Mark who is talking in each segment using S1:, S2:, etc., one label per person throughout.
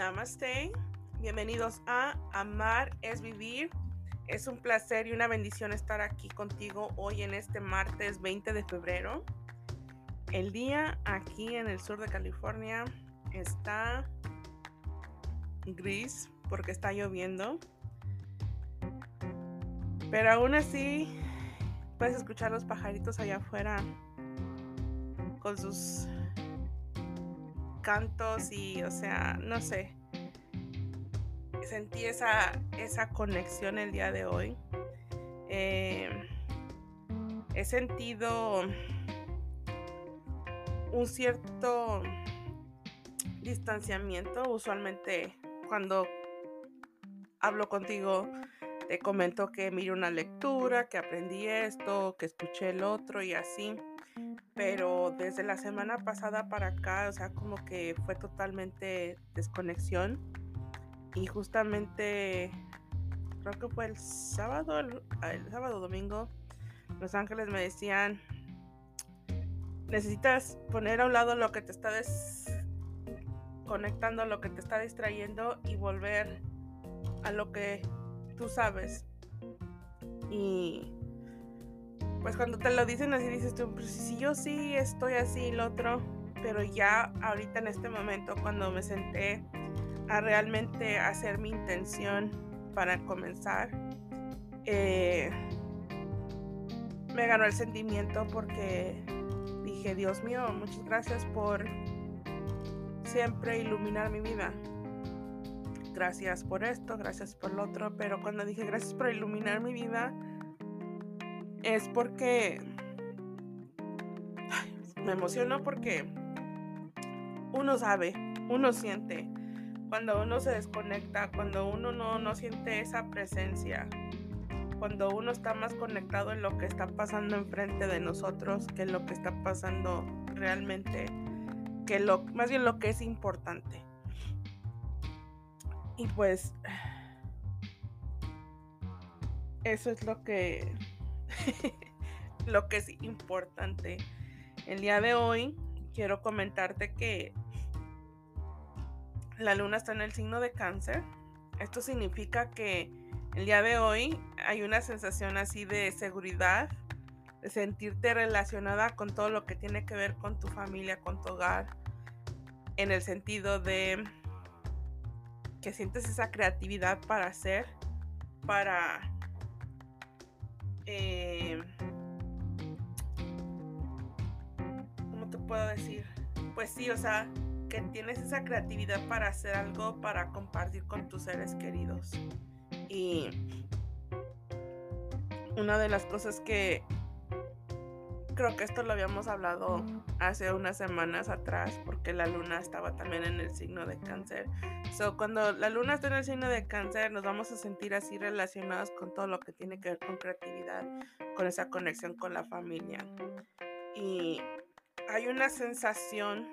S1: Namaste. Bienvenidos a Amar es Vivir. Es un placer y una bendición estar aquí contigo hoy en este martes 20 de febrero. El día aquí en el sur de California está gris porque está lloviendo. Pero aún así puedes escuchar los pajaritos allá afuera con sus cantos y, o sea, no sé. Sentí esa, esa conexión el día de hoy. Eh, he sentido un cierto distanciamiento. Usualmente cuando hablo contigo te comento que miro una lectura, que aprendí esto, que escuché el otro y así pero desde la semana pasada para acá, o sea, como que fue totalmente desconexión. Y justamente, creo que fue el sábado, el, sábado domingo, Los Ángeles me decían, necesitas poner a un lado lo que te está desconectando, lo que te está distrayendo y volver a lo que tú sabes. Y pues cuando te lo dicen así dices tú, pues si yo sí estoy así y lo otro, pero ya ahorita en este momento cuando me senté a realmente hacer mi intención para comenzar, eh, me ganó el sentimiento porque dije, Dios mío, muchas gracias por siempre iluminar mi vida. Gracias por esto, gracias por lo otro, pero cuando dije gracias por iluminar mi vida, es porque me emociono porque uno sabe, uno siente, cuando uno se desconecta, cuando uno no, no siente esa presencia, cuando uno está más conectado en lo que está pasando enfrente de nosotros que en lo que está pasando realmente, que lo, más bien lo que es importante. Y pues eso es lo que lo que es importante. El día de hoy quiero comentarte que la luna está en el signo de cáncer. Esto significa que el día de hoy hay una sensación así de seguridad, de sentirte relacionada con todo lo que tiene que ver con tu familia, con tu hogar, en el sentido de que sientes esa creatividad para hacer, para eh, ¿cómo te puedo decir? Pues sí, o sea, que tienes esa creatividad para hacer algo, para compartir con tus seres queridos. Y una de las cosas que creo que esto lo habíamos hablado hace unas semanas atrás porque la luna estaba también en el signo de cáncer. So, cuando la luna está en el signo de cáncer nos vamos a sentir así relacionados con todo lo que tiene que ver con creatividad, con esa conexión con la familia. Y hay una sensación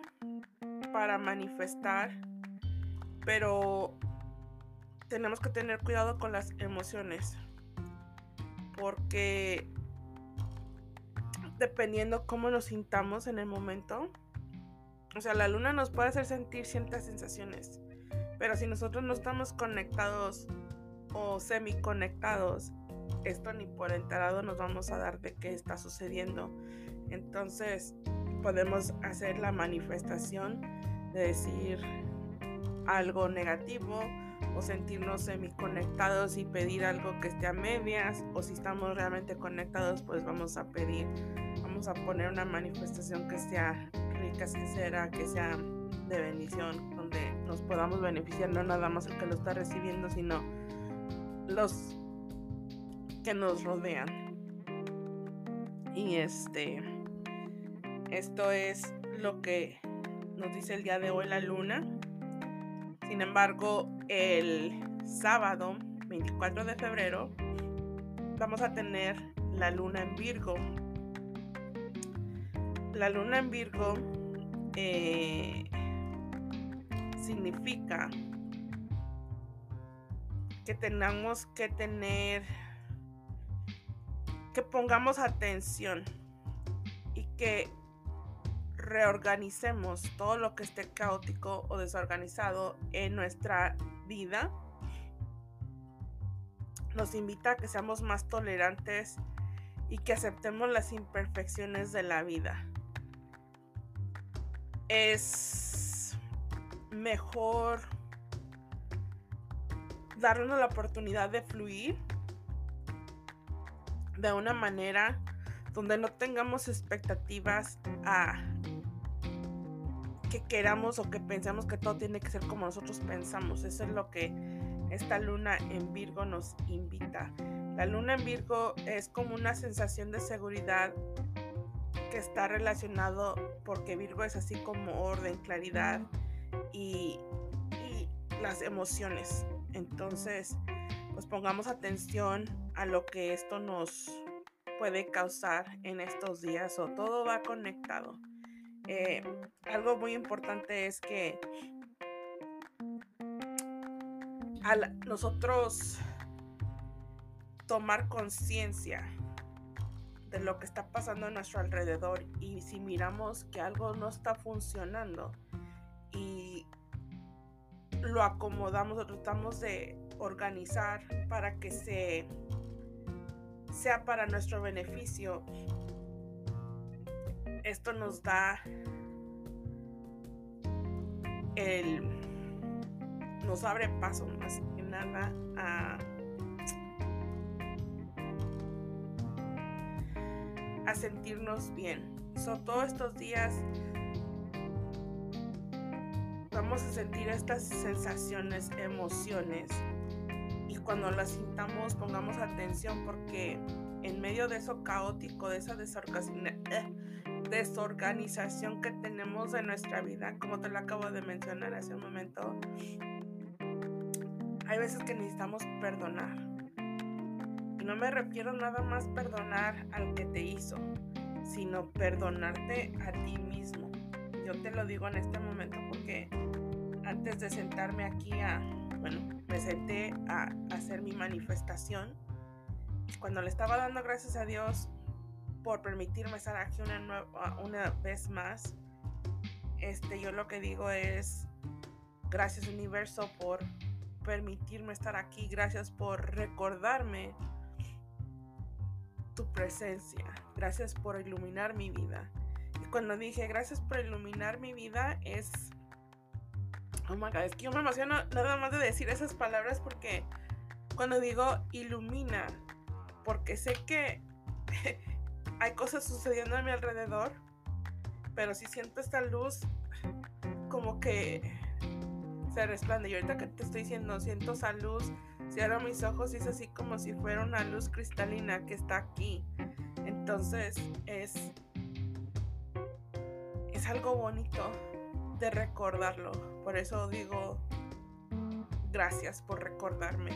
S1: para manifestar, pero tenemos que tener cuidado con las emociones porque dependiendo cómo nos sintamos en el momento. O sea, la luna nos puede hacer sentir ciertas sensaciones, pero si nosotros no estamos conectados o semi conectados, esto ni por enterado nos vamos a dar de qué está sucediendo. Entonces, podemos hacer la manifestación de decir algo negativo o sentirnos semi conectados y pedir algo que esté a medias o si estamos realmente conectados pues vamos a pedir a poner una manifestación que sea rica, sincera, que sea de bendición, donde nos podamos beneficiar, no nada más el que lo está recibiendo, sino los que nos rodean. Y este, esto es lo que nos dice el día de hoy la luna. Sin embargo, el sábado 24 de febrero vamos a tener la luna en Virgo la luna en Virgo eh, significa que tenemos que tener, que pongamos atención y que reorganicemos todo lo que esté caótico o desorganizado en nuestra vida, nos invita a que seamos más tolerantes y que aceptemos las imperfecciones de la vida. Es mejor darnos la oportunidad de fluir de una manera donde no tengamos expectativas a que queramos o que pensamos que todo tiene que ser como nosotros pensamos. Eso es lo que esta luna en Virgo nos invita. La luna en Virgo es como una sensación de seguridad que está relacionado porque Virgo es así como orden, claridad y, y las emociones. Entonces, pues pongamos atención a lo que esto nos puede causar en estos días o todo va conectado. Eh, algo muy importante es que al nosotros tomar conciencia de lo que está pasando a nuestro alrededor y si miramos que algo no está funcionando y lo acomodamos o tratamos de organizar para que se sea para nuestro beneficio esto nos da el nos abre paso más que nada a a sentirnos bien. So, todos estos días vamos a sentir estas sensaciones, emociones y cuando las sintamos pongamos atención porque en medio de eso caótico, de esa desorganización, eh, desorganización que tenemos en nuestra vida, como te lo acabo de mencionar hace un momento, hay veces que necesitamos perdonar. No me refiero nada más perdonar al que te hizo, sino perdonarte a ti mismo. Yo te lo digo en este momento porque antes de sentarme aquí a, bueno, me senté a hacer mi manifestación. Cuando le estaba dando gracias a Dios, por permitirme estar aquí una, una vez más. Este, yo lo que digo es gracias universo por permitirme estar aquí, gracias por recordarme tu presencia, gracias por iluminar mi vida. Y cuando dije gracias por iluminar mi vida es Oh my god, es que yo me emociono nada más de decir esas palabras porque cuando digo ilumina, porque sé que hay cosas sucediendo a mi alrededor, pero si siento esta luz como que se resplande. Y ahorita que te estoy diciendo, siento esa luz, cierro mis ojos y es así como si fuera una luz cristalina que está aquí. Entonces es, es algo bonito de recordarlo. Por eso digo gracias por recordarme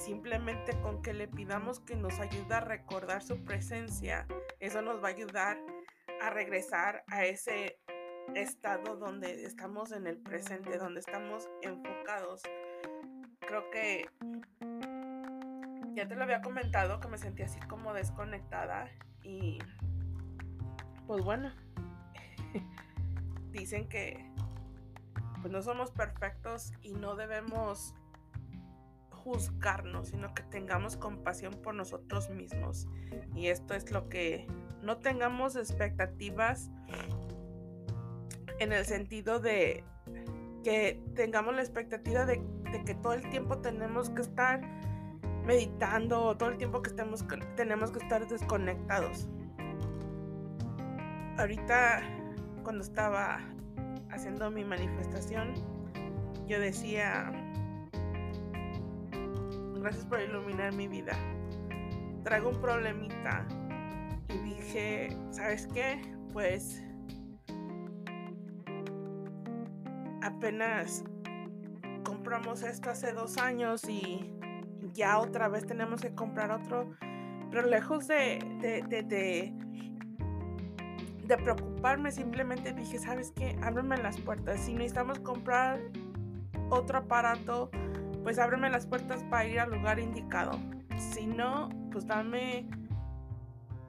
S1: simplemente con que le pidamos que nos ayude a recordar su presencia, eso nos va a ayudar a regresar a ese estado donde estamos en el presente, donde estamos enfocados. Creo que ya te lo había comentado que me sentí así como desconectada y pues bueno, dicen que pues no somos perfectos y no debemos juzgarnos, sino que tengamos compasión por nosotros mismos. Y esto es lo que no tengamos expectativas en el sentido de que tengamos la expectativa de, que todo el tiempo tenemos que estar meditando todo el tiempo que estemos, tenemos que estar desconectados. Ahorita cuando estaba haciendo mi manifestación, yo decía, Gracias por iluminar mi vida. Traigo un problemita. Y dije, ¿sabes qué? Pues apenas compramos esto hace dos años y ya otra vez tenemos que comprar otro. Pero lejos de, de, de, de, preocuparme, simplemente dije, ¿sabes qué? Ábreme las puertas. Si necesitamos comprar otro aparato, pues ábreme las puertas para ir al lugar indicado. Si no, pues dame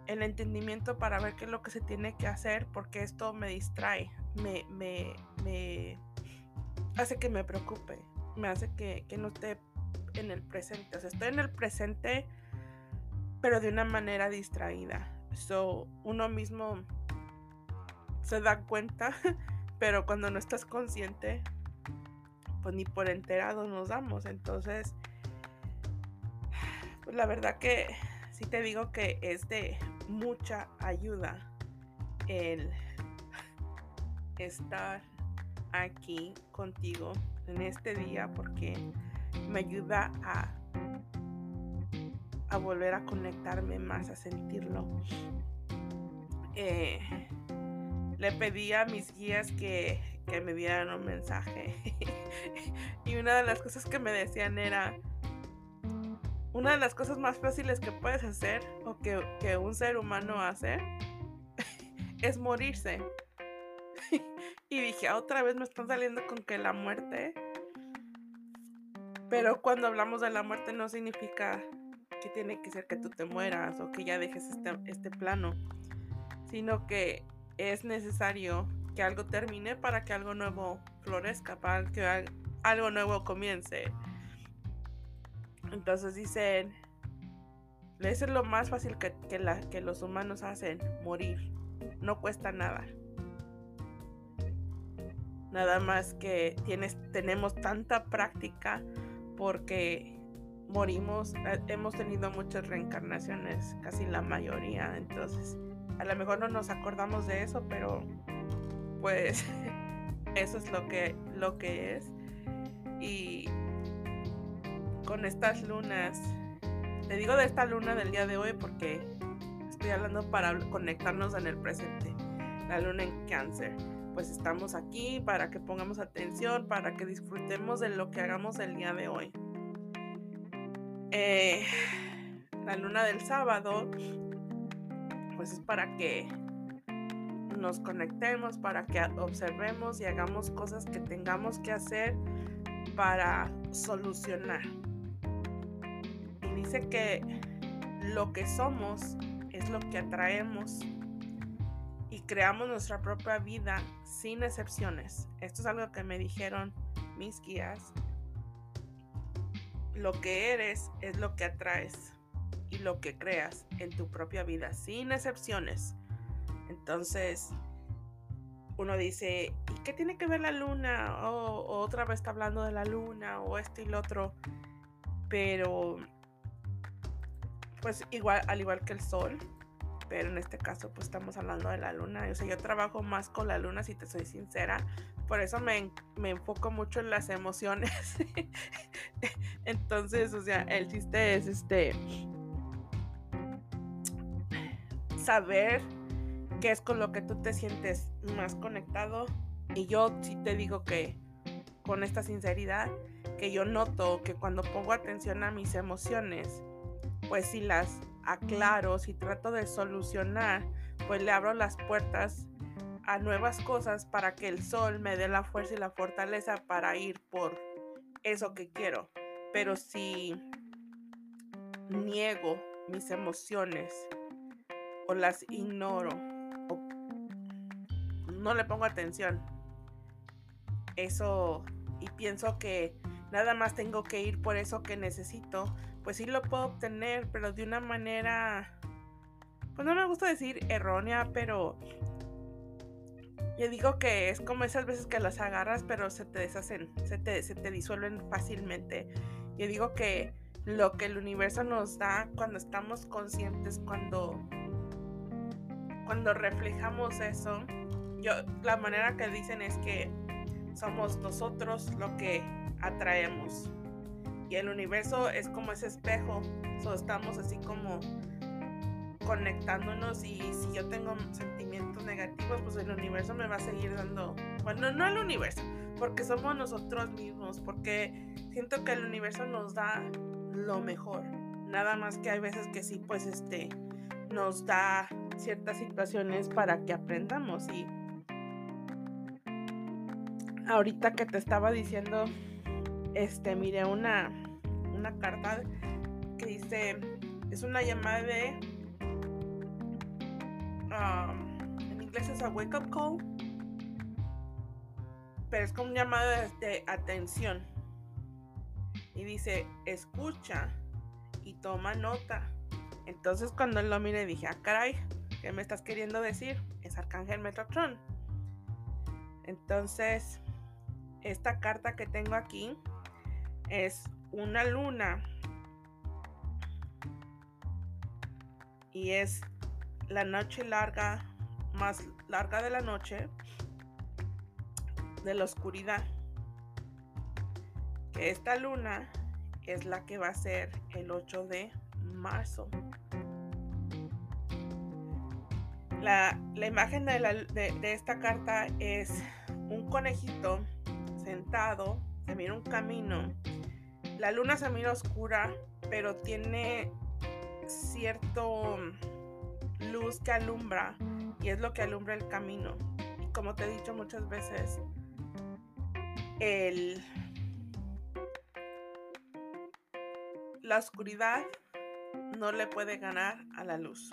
S1: el entendimiento para ver qué es lo que se tiene que hacer, porque esto me distrae, me, me, me hace que me preocupe, me hace que, que no esté en el presente. O sea, estoy en el presente, pero de una manera distraída. So, uno mismo se da cuenta, pero cuando no estás consciente, pues ni por enterado nos damos. Entonces, pues la verdad que sí te digo que es de mucha ayuda el estar aquí contigo en este día porque me ayuda a, a volver a conectarme más, a sentirlo. Eh, le pedí a mis guías que, que me dieran un mensaje y una de las cosas que me decían era, una de las cosas más fáciles que puedes hacer o que, que un ser humano hace es morirse. y dije, ah, otra vez me están saliendo con que la muerte pero cuando hablamos de la muerte no significa que tiene que ser que tú te mueras o que ya dejes este, este plano, sino que es necesario que algo termine para que algo nuevo florezca, para que algo nuevo comience. Entonces dicen, eso es lo más fácil que, que los humanos hacen, morir. No cuesta nada. Nada más que tienes, tenemos tanta práctica porque morimos, eh, hemos tenido muchas reencarnaciones, casi la mayoría, entonces a lo mejor no nos acordamos de eso, pero pues eso es lo que, lo que es. Y con estas lunas, te digo de esta luna del día de hoy porque estoy hablando para conectarnos en el presente, la luna en cáncer pues estamos aquí para que pongamos atención, para que disfrutemos de lo que hagamos el día de hoy. Eh, la luna del sábado, pues es para que nos conectemos, para que observemos y hagamos cosas que tengamos que hacer para solucionar. Y dice que lo que somos es lo que atraemos y creamos nuestra propia vida sin excepciones. Esto es algo que me dijeron mis guías. Lo que eres es lo que atraes y lo que creas en tu propia vida sin excepciones. Entonces, uno dice, ¿y qué tiene que ver la luna? O, otra vez está hablando de la luna o esto y lo otro. Pero, pues igual, al igual que el sol, pero en este caso pues estamos hablando de la luna. O sea, yo trabajo más con la luna si te soy sincera, por eso me, me enfoco mucho en las emociones. Entonces, o sea, el chiste es este saber qué es con lo que tú te sientes más conectado y yo sí te digo que con esta sinceridad que yo noto que cuando pongo atención a mis emociones, pues si las aclaro, si trato de solucionar, pues le abro las puertas a nuevas cosas para que el sol me dé la fuerza y la fortaleza para ir por eso que quiero. Pero si niego mis emociones o las ignoro o no le pongo atención, eso y pienso que nada más tengo que ir por eso que necesito, pues sí lo puedo obtener, pero de una manera, pues no me gusta decir errónea, pero yo digo que es como esas veces que las agarras, pero se te deshacen, se te, se te disuelven fácilmente. Yo digo que lo que el universo nos da cuando estamos conscientes, cuando, cuando reflejamos eso, yo, la manera que dicen es que somos nosotros lo que atraemos. Y el universo es como ese espejo. estamos así como conectándonos y si yo tengo sentimientos negativos, pues el universo me va a seguir dando, bueno, no el universo, porque somos nosotros mismos, porque siento que el universo nos da lo mejor. Nada más que hay veces que sí, pues este, nos da ciertas situaciones para que aprendamos y ahorita que te estaba diciendo este, miré una, una carta que dice, es una llamada de en inglés es a wake up call, pero es como un llamado de atención. Y dice, escucha y toma nota. Entonces cuando él lo mire dije, ah, caray, ¿qué me estás queriendo decir? Es Arcángel Metatron. Entonces, esta carta que tengo aquí es una luna. Y es la noche larga, más larga de la noche, de la oscuridad. Que esta luna es la que va a ser el 8 de marzo. La, imagen de, esta carta es un conejito sentado, se mira un camino. La luna se mira oscura, pero tiene cierto luz que alumbra y es lo que alumbra el camino. Y como te he dicho muchas veces, la oscuridad no le puede ganar a la luz.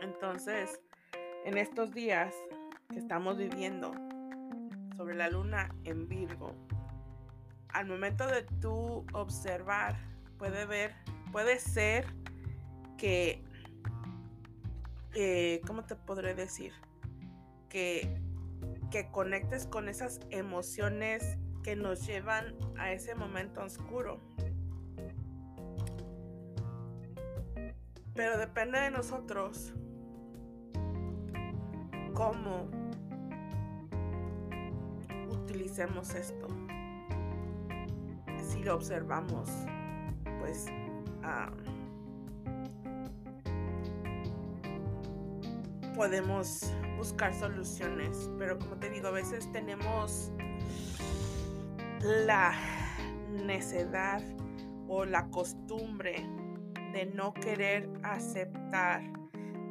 S1: Entonces, en estos días que estamos viviendo sobre la luna en Virgo, al momento de tú observar, puede ver, puede ser que, eh, ¿cómo te podré decir? Que, que conectes con esas emociones que nos llevan a ese momento oscuro. Pero depende de nosotros cómo utilicemos esto. Si lo observamos, pues ah, podemos buscar soluciones. Pero como te digo, a veces tenemos la necedad o la costumbre de no querer aceptar,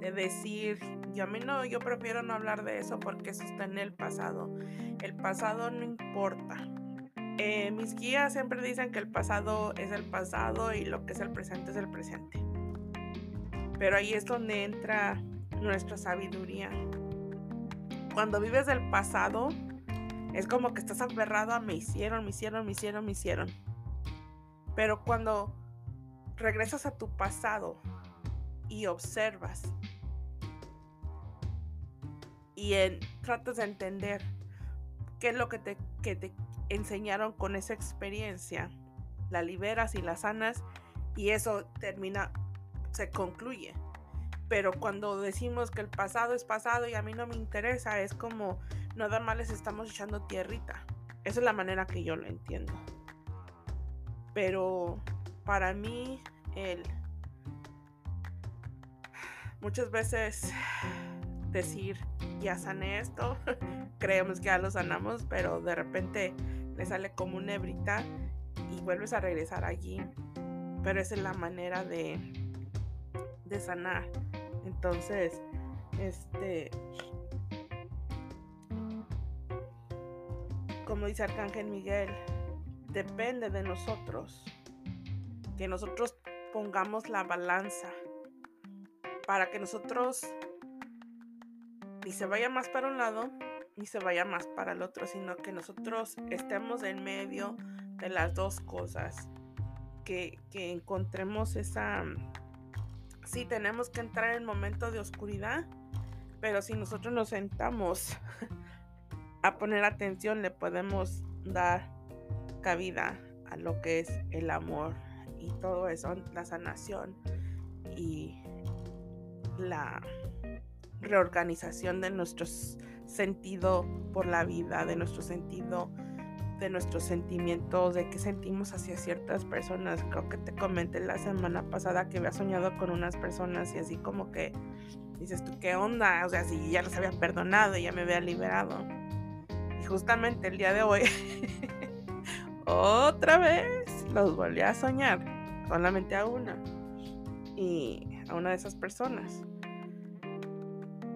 S1: de decir, yo a mí no, yo prefiero no hablar de eso porque eso está en el pasado. El pasado no importa. Eh, mis guías siempre dicen que el pasado es el pasado y lo que es el presente es el presente. Pero ahí es donde entra nuestra sabiduría. Cuando vives del pasado, es como que estás aferrado a me hicieron, me hicieron, me hicieron, me hicieron. Pero cuando regresas a tu pasado y observas y tratas de entender qué es lo que te, que te enseñaron con esa experiencia, la liberas y la sanas y eso termina, se concluye. Pero cuando decimos que el pasado es pasado y a mí no me interesa, es como nada más les estamos echando tierrita. Esa es la manera que yo lo entiendo. Pero para mí el muchas veces decir ya sané esto, creemos que ya lo sanamos, pero de repente le sale como una hebrita y vuelves a regresar allí. Pero esa es la manera de, de sanar. Entonces, este, como dice Arcángel Miguel, depende de nosotros que nosotros pongamos la balanza para que nosotros ni se vaya más para un lado ni se vaya más para el otro, sino que nosotros estemos en medio de las dos cosas, que, que encontremos esa... Sí, tenemos que entrar en momento de oscuridad, pero si nosotros nos sentamos a poner atención, le podemos dar cabida a lo que es el amor y todo eso, la sanación y la reorganización de nuestro sentido por la vida, de nuestro sentido, de nuestros sentimientos, de qué sentimos hacia ciertas personas. Creo que te comenté la semana pasada que había soñado con unas personas y así como que dices tú, ¿qué onda? O sea, si ya los había perdonado, ya me había liberado. Y justamente el día de hoy, otra vez los volví a soñar solamente a una. Y a una de esas personas.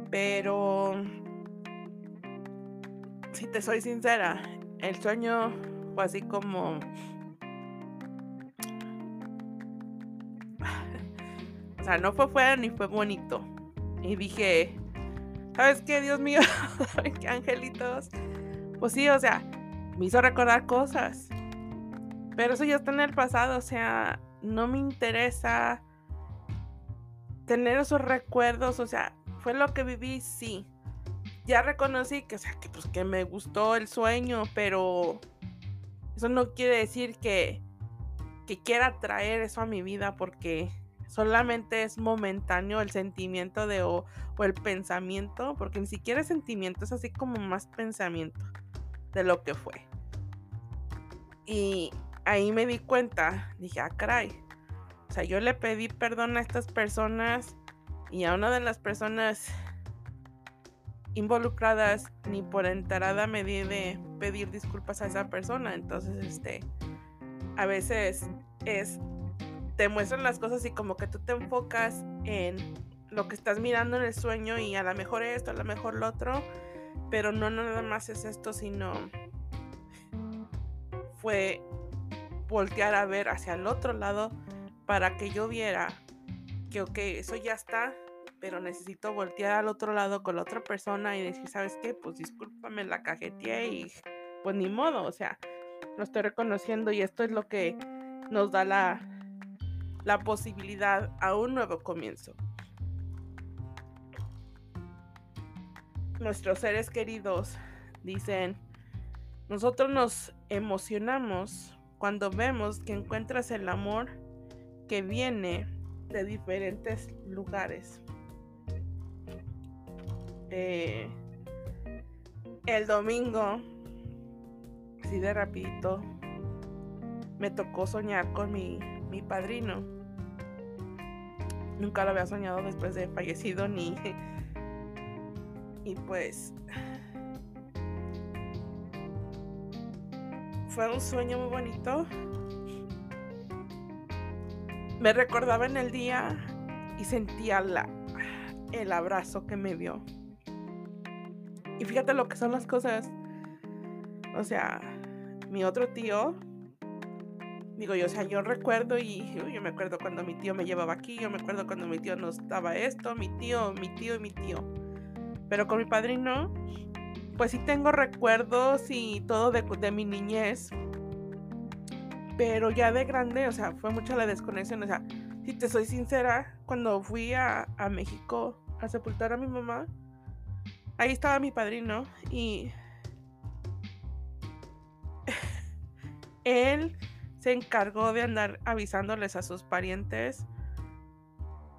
S1: Pero, si te soy sincera, el sueño fue así como... o sea, no fue fuera ni fue bonito. Y dije, ¿sabes qué, Dios mío? qué angelitos? Pues sí, o sea, me hizo recordar cosas. Pero eso ya está en el pasado, o sea, no me interesa tener esos recuerdos, o sea, fue lo que viví, sí. Ya reconocí que, o sea, que, pues, que me gustó el sueño, pero eso no quiere decir que, que quiera traer eso a mi vida porque solamente es momentáneo el sentimiento de o, el pensamiento, porque ni siquiera es sentimiento, es así como más pensamiento de lo que fue. Y ahí me di cuenta, dije, ah, caray. O sea, yo le pedí perdón a estas personas y a una de las personas involucradas ni por enterada me di de pedir disculpas a esa persona. Entonces, este, a veces es, te muestran las cosas y como que tú te enfocas en lo que estás mirando en el sueño y a lo mejor esto, a lo mejor lo otro, pero no nada más es esto, sino fue voltear a ver hacia el otro lado para que yo viera que, ok, eso ya está, pero necesito voltear al otro lado con la otra persona y decir, ¿sabes qué? Pues discúlpame, la cajeteé y pues ni modo, o sea, lo estoy reconociendo y esto es lo que nos da la, la posibilidad a un nuevo comienzo. Nuestros seres queridos dicen, nosotros nos emocionamos cuando vemos que encuentras el amor que viene de diferentes lugares. Eh, el domingo, así de rapidito, me tocó soñar con mi, mi padrino. Nunca lo había soñado después de fallecido ni... Y pues fue un sueño muy bonito. Me recordaba en el día y sentía la, el abrazo que me dio. Y fíjate lo que son las cosas. O sea, mi otro tío, digo yo, o sea, yo recuerdo y yo me acuerdo cuando mi tío me llevaba aquí, yo me acuerdo cuando mi tío nos daba esto, mi tío, mi tío y mi tío. Pero con mi padrino, pues sí tengo recuerdos y todo de, de, mi niñez. Pero ya de grande, o sea, fue mucha la desconexión. O sea, si te soy sincera, cuando fui a, a México a sepultar a mi mamá, ahí estaba mi padrino y él se encargó de andar avisándoles a sus parientes.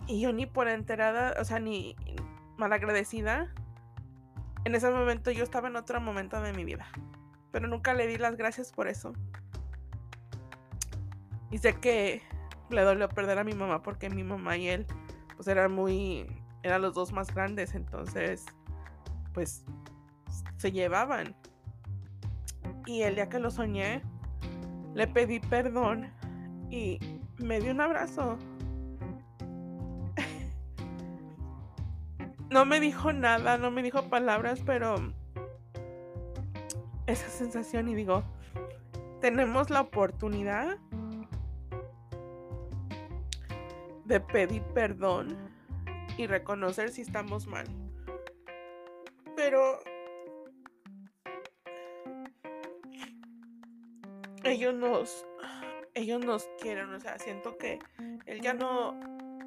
S1: Y yo ni por enterada, o sea, ni malagradecida, en ese momento yo estaba en otro momento de mi vida, pero nunca le di las gracias por eso. Y sé que le dolió perder a mi mamá porque mi mamá y él pues eran muy eran los dos más grandes, entonces pues se llevaban. Y el día que lo soñé, le pedí perdón y me dio un abrazo. no me dijo nada, no me dijo palabras, pero esa sensación y digo, tenemos la oportunidad de pedir perdón y reconocer si estamos mal. Pero ellos nos ellos nos quieren, o sea, siento que él ya no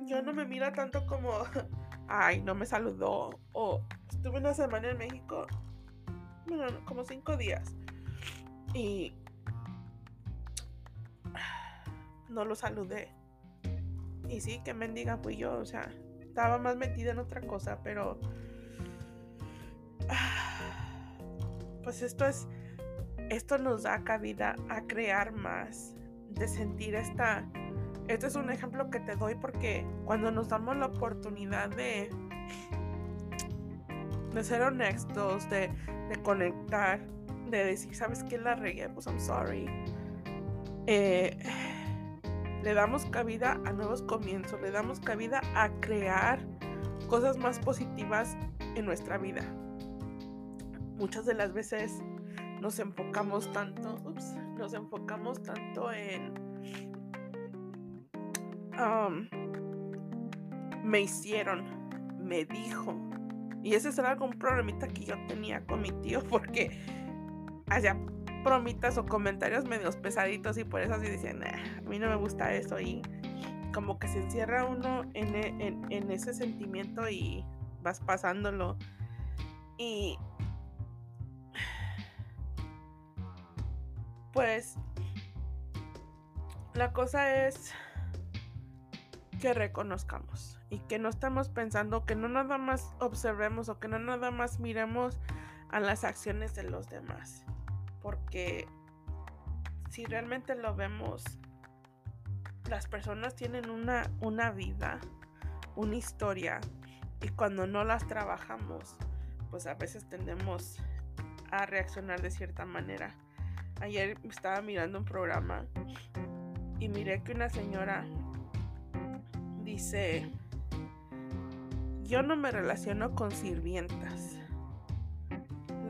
S1: ya no me mira tanto como ay, no me saludó. O estuve una semana en México, bueno, como cinco días. Y no lo saludé. Y sí, que mendiga fui yo, o sea, estaba más metida en otra cosa, pero... Pues esto es... Esto nos da cabida a crear más, de sentir esta este es un ejemplo que te doy porque cuando nos damos la oportunidad de, de ser honestos, de, conectar, de decir, ¿sabes qué la regué? Pues I'm sorry. Eh, le damos cabida a nuevos comienzos, le damos cabida a crear cosas más positivas en nuestra vida. Muchas de las veces nos enfocamos tanto, ups, nos enfocamos tanto en me hicieron, me dijo, Y ese era algún problemita que yo tenía con mi tío porque hacía bromitas o comentarios medios pesaditos y por eso así decían, a mí no me gusta eso y como que se encierra uno en, e, en ese sentimiento y vas pasándolo. Y pues la cosa es que reconozcamos y que no estamos pensando, que no nada más observemos o que no nada más miremos a las acciones de los demás. Porque si realmente lo vemos, las personas tienen una, una vida, una historia, y cuando no las trabajamos, pues a veces tendemos a reaccionar de cierta manera. Ayer estaba mirando un programa y miré que una señora dice, yo no me relaciono con sirvientas.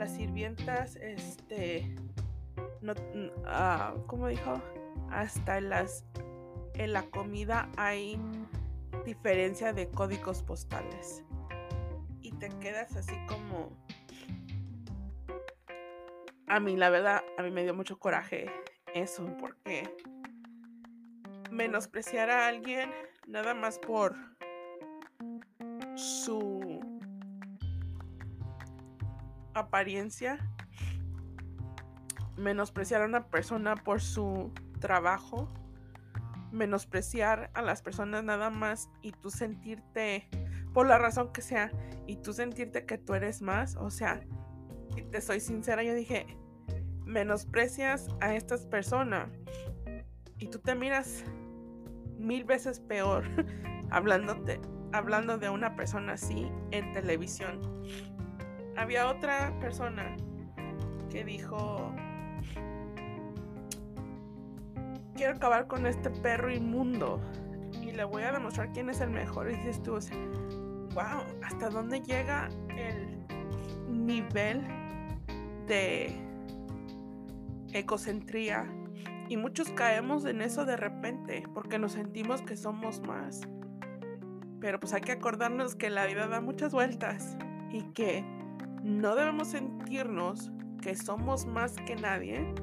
S1: Las sirvientas, este, no, uh, ¿cómo dijo? Hasta en, las, en la comida hay diferencia de códigos postales. Y te quedas así como... A mí, la verdad, a mí me dio mucho coraje eso, porque menospreciar a alguien nada más por su apariencia, menospreciar a una persona por su trabajo, menospreciar a las personas nada más y tú sentirte, por la razón que sea, y tú sentirte que tú eres más, o sea, te soy sincera, yo dije, menosprecias a estas personas y tú te miras mil veces peor hablándote, hablando de una persona así en televisión. Había otra persona que dijo, quiero acabar con este perro inmundo y le voy a demostrar quién es el mejor. Y dices tú, wow, ¿hasta dónde llega el nivel de ecocentría? Y muchos caemos en eso de repente porque nos sentimos que somos más. Pero pues hay que acordarnos que la vida da muchas vueltas y que no debemos sentirnos que somos más que nadie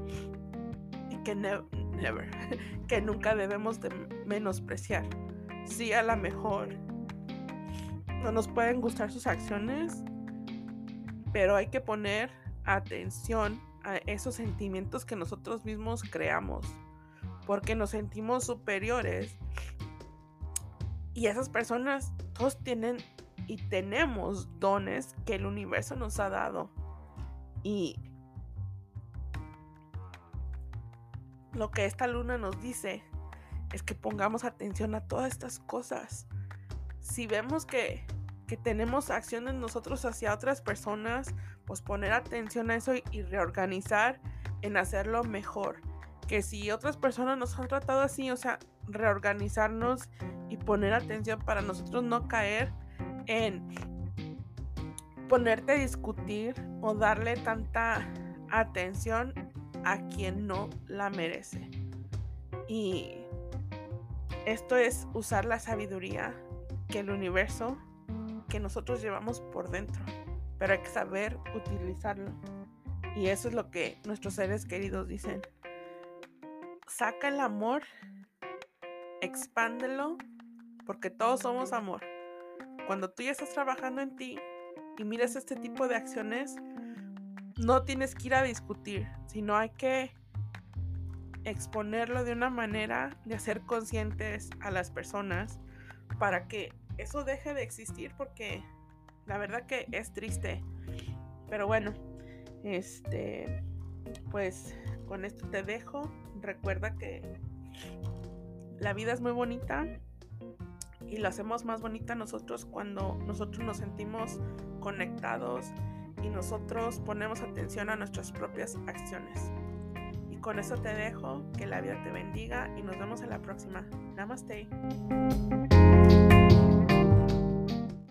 S1: y que never, que nunca debemos de menospreciar. Sí, a lo mejor no nos pueden gustar sus acciones, pero hay que poner atención a esos sentimientos que nosotros mismos creamos, porque nos sentimos superiores. Y esas personas, todos tienen y tenemos dones que el universo nos ha dado. Y lo que esta luna nos dice es que pongamos atención a todas estas cosas. Si vemos que, tenemos acciones nosotros hacia otras personas, pues poner atención a eso y, reorganizar en hacerlo mejor. Que si otras personas nos han tratado así, o sea, reorganizarnos y poner atención para nosotros no caer en ponerte a discutir o darle tanta atención a quien no la merece. Y esto es usar la sabiduría que el universo, que nosotros llevamos por dentro, pero hay que saber utilizarlo. Y eso es lo que nuestros seres queridos dicen. Saca el amor, expándelo, porque todos somos amor. Cuando tú ya estás trabajando en ti y miras este tipo de acciones, no tienes que ir a discutir, sino hay que exponerlo de una manera de hacer conscientes a las personas para que eso deje de existir porque la verdad que es triste. Pero bueno, este pues con esto te dejo. Recuerda que la vida es muy bonita y la hacemos más bonita nosotros cuando nosotros nos sentimos conectados y nosotros ponemos atención a nuestras propias acciones. Y con eso te dejo, que la vida te bendiga y nos vemos en la próxima. Namaste.